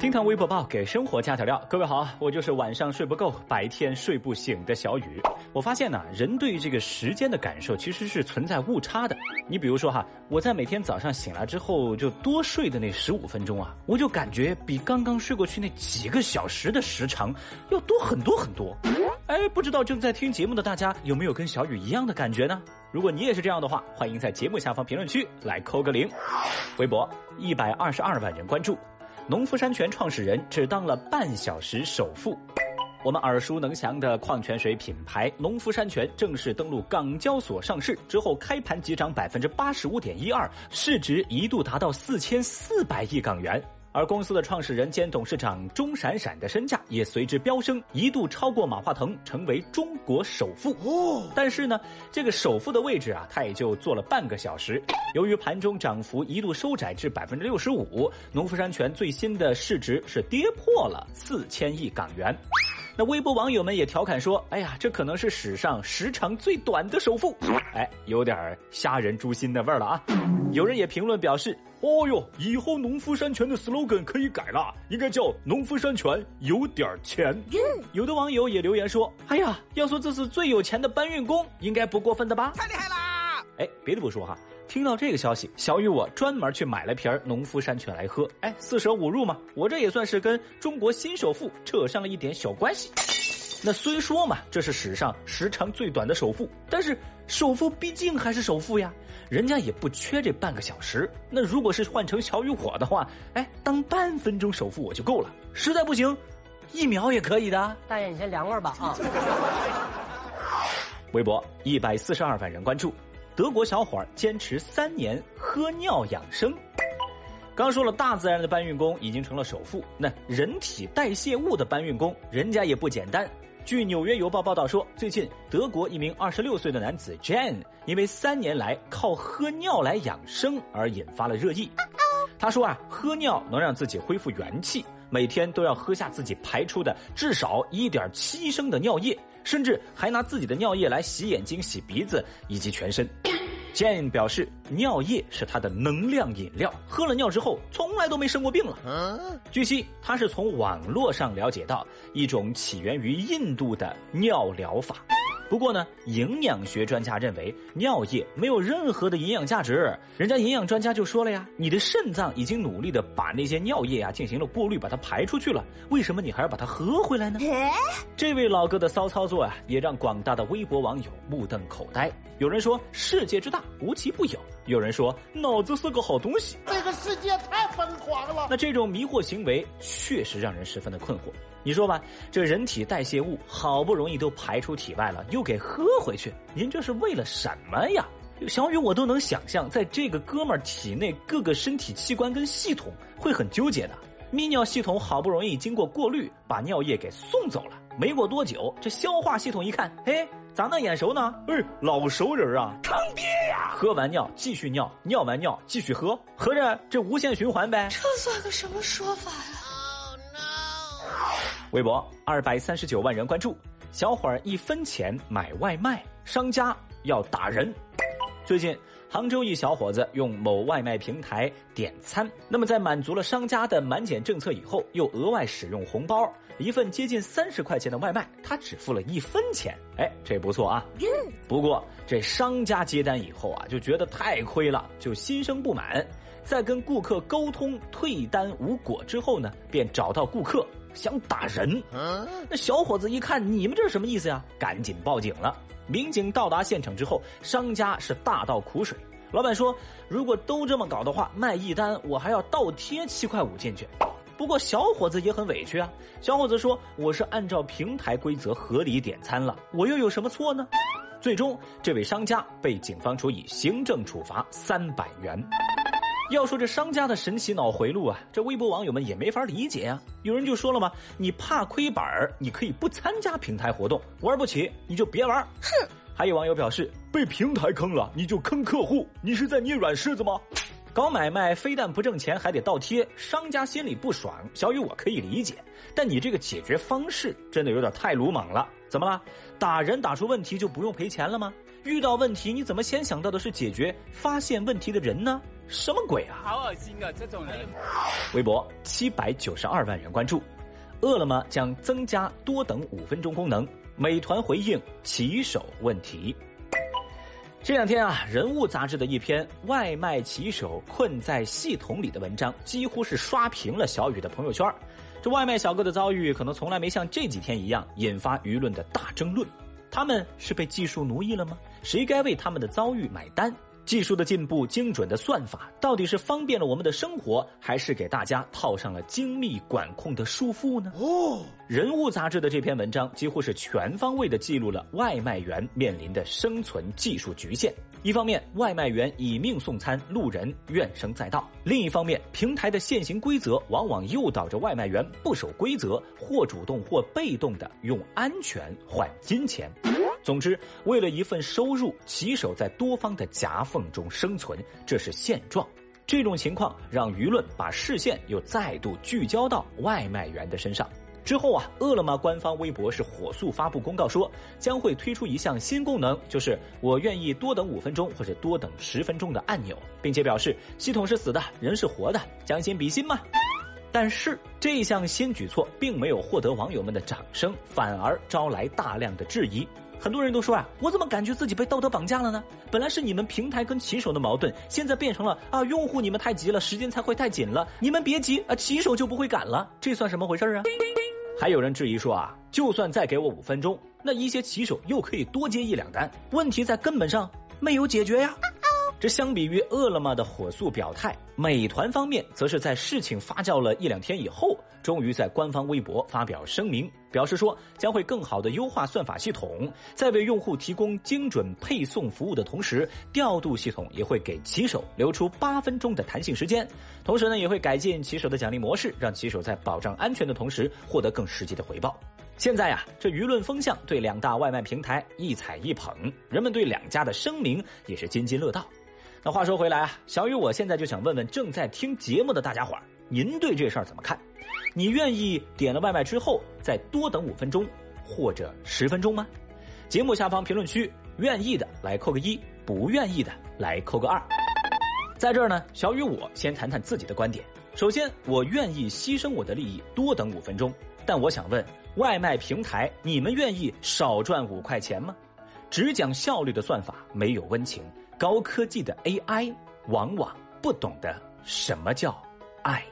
听堂微博报给生活加点料，各位好，我就是晚上睡不够，白天睡不醒的小雨。我发现呢，人对这个时间的感受其实是存在误差的。你比如说哈，我在每天早上醒来之后就多睡的那十五分钟啊，我就感觉比刚刚睡过去那几个小时的时长要多很多很多。哎，不知道正在听节目的大家有没有跟小雨一样的感觉呢？如果你也是这样的话，欢迎在节目下方评论区来扣个零。微博一百二十二万人关注。农夫山泉创始人只当了半小时首富。我们耳熟能详的矿泉水品牌农夫山泉正式登陆港交所上市之后，开盘即涨百分之八十五点一二，市值一度达到四千四百亿港元。而公司的创始人兼董事长钟闪闪的身价也随之飙升，一度超过马化腾，成为中国首富。哦，但是呢，这个首富的位置啊，他也就坐了半个小时。由于盘中涨幅一度收窄至百分之六十五，农夫山泉最新的市值是跌破了四千亿港元。那微博网友们也调侃说：“哎呀，这可能是史上时长最短的首富。”哎，有点虾仁诛心的味儿了啊！有人也评论表示：“哦哟，以后农夫山泉的 slogan 可以改了，应该叫农夫山泉有点钱。”有的网友也留言说：“哎呀，要说这是最有钱的搬运工，应该不过分的吧？”太厉害啦！哎，别的不说哈，听到这个消息，小雨我专门去买了瓶农夫山泉来喝。哎，四舍五入嘛，我这也算是跟中国新首富扯上了一点小关系。那虽说嘛，这是史上时长最短的首富，但是首富毕竟还是首富呀，人家也不缺这半个小时。那如果是换成小雨我的话，哎，当半分钟首富我就够了，实在不行，一秒也可以的。大爷，你先凉快吧啊！微博一百四十二万人关注，德国小伙坚持三年喝尿养生。刚说了，大自然的搬运工已经成了首富，那人体代谢物的搬运工，人家也不简单。据《纽约邮报》报道说，最近德国一名二十六岁的男子 Jan 因为三年来靠喝尿来养生而引发了热议。他说啊，喝尿能让自己恢复元气，每天都要喝下自己排出的至少一点七升的尿液，甚至还拿自己的尿液来洗眼睛、洗鼻子以及全身。Jane 表示，尿液是他的能量饮料，喝了尿之后从来都没生过病了。据悉，他是从网络上了解到一种起源于印度的尿疗法。不过呢，营养学专家认为尿液没有任何的营养价值。人家营养专家就说了呀，你的肾脏已经努力的把那些尿液啊进行了过滤，把它排出去了，为什么你还要把它喝回来呢？这位老哥的骚操作啊，也让广大的微博网友目瞪口呆。有人说世界之大无奇不有，有人说脑子是个好东西。这个世界太疯狂了。那这种迷惑行为确实让人十分的困惑。你说吧，这人体代谢物好不容易都排出体外了，又给喝回去，您这是为了什么呀？小雨我都能想象，在这个哥们儿体内各个身体器官跟系统会很纠结的。泌尿系统好不容易经过过滤，把尿液给送走了，没过多久，这消化系统一看，嘿，咋那眼熟呢？哎，老熟人啊，坑爹呀！喝完尿继续尿，尿完尿继续喝，合着这无限循环呗？这算个什么说法呀？微博二百三十九万人关注，小伙儿一分钱买外卖，商家要打人。最近，杭州一小伙子用某外卖平台点餐，那么在满足了商家的满减政策以后，又额外使用红包，一份接近三十块钱的外卖，他只付了一分钱。哎，这不错啊。不过这商家接单以后啊，就觉得太亏了，就心生不满，在跟顾客沟通退单无果之后呢，便找到顾客。想打人，那小伙子一看你们这是什么意思呀？赶紧报警了。民警到达现场之后，商家是大倒苦水。老板说，如果都这么搞的话，卖一单我还要倒贴七块五进去。不过小伙子也很委屈啊。小伙子说，我是按照平台规则合理点餐了，我又有什么错呢？最终，这位商家被警方处以行政处罚三百元。要说这商家的神奇脑回路啊，这微博网友们也没法理解啊。有人就说了嘛，你怕亏本儿，你可以不参加平台活动，玩不起你就别玩。哼！还有网友表示，被平台坑了，你就坑客户，你是在捏软柿子吗？搞买卖非但不挣钱，还得倒贴，商家心里不爽。小雨我可以理解，但你这个解决方式真的有点太鲁莽了。怎么了？打人打出问题就不用赔钱了吗？遇到问题你怎么先想到的是解决发现问题的人呢？什么鬼啊？好恶心啊！这种人。微博七百九十二万人关注，饿了么将增加多等五分钟功能，美团回应骑手问题。这两天啊，《人物》杂志的一篇“外卖骑手困在系统里”的文章，几乎是刷屏了小雨的朋友圈。这外卖小哥的遭遇，可能从来没像这几天一样引发舆论的大争论。他们是被技术奴役了吗？谁该为他们的遭遇买单？技术的进步、精准的算法，到底是方便了我们的生活，还是给大家套上了精密管控的束缚呢？哦，人物杂志的这篇文章几乎是全方位的记录了外卖员面临的生存技术局限。一方面，外卖员以命送餐，路人怨声载道；另一方面，平台的现行规则往往诱导着外卖员不守规则，或主动或被动的用安全换金钱。总之，为了一份收入，骑手在多方的夹缝中生存，这是现状。这种情况让舆论把视线又再度聚焦到外卖员的身上。之后啊，饿了么官方微博是火速发布公告说，将会推出一项新功能，就是我愿意多等五分钟或者多等十分钟的按钮，并且表示系统是死的，人是活的，将心比心嘛。但是这项新举措并没有获得网友们的掌声，反而招来大量的质疑。很多人都说啊，我怎么感觉自己被道德绑架了呢？本来是你们平台跟骑手的矛盾，现在变成了啊，用户你们太急了，时间才会太紧了，你们别急啊，骑手就不会赶了，这算什么回事啊？还有人质疑说啊，就算再给我五分钟，那一些骑手又可以多接一两单，问题在根本上没有解决呀。这相比于饿了么的火速表态，美团方面则是在事情发酵了一两天以后，终于在官方微博发表声明，表示说将会更好的优化算法系统，在为用户提供精准配送服务的同时，调度系统也会给骑手留出八分钟的弹性时间，同时呢，也会改进骑手的奖励模式，让骑手在保障安全的同时获得更实际的回报。现在呀，这舆论风向对两大外卖平台一踩一捧，人们对两家的声明也是津津乐道。那话说回来啊，小雨，我现在就想问问正在听节目的大家伙儿，您对这事儿怎么看？你愿意点了外卖之后再多等五分钟或者十分钟吗？节目下方评论区，愿意的来扣个一，不愿意的来扣个二。在这儿呢，小雨我先谈谈自己的观点。首先，我愿意牺牲我的利益多等五分钟，但我想问，外卖平台，你们愿意少赚五块钱吗？只讲效率的算法没有温情。高科技的 AI 往往不懂得什么叫爱。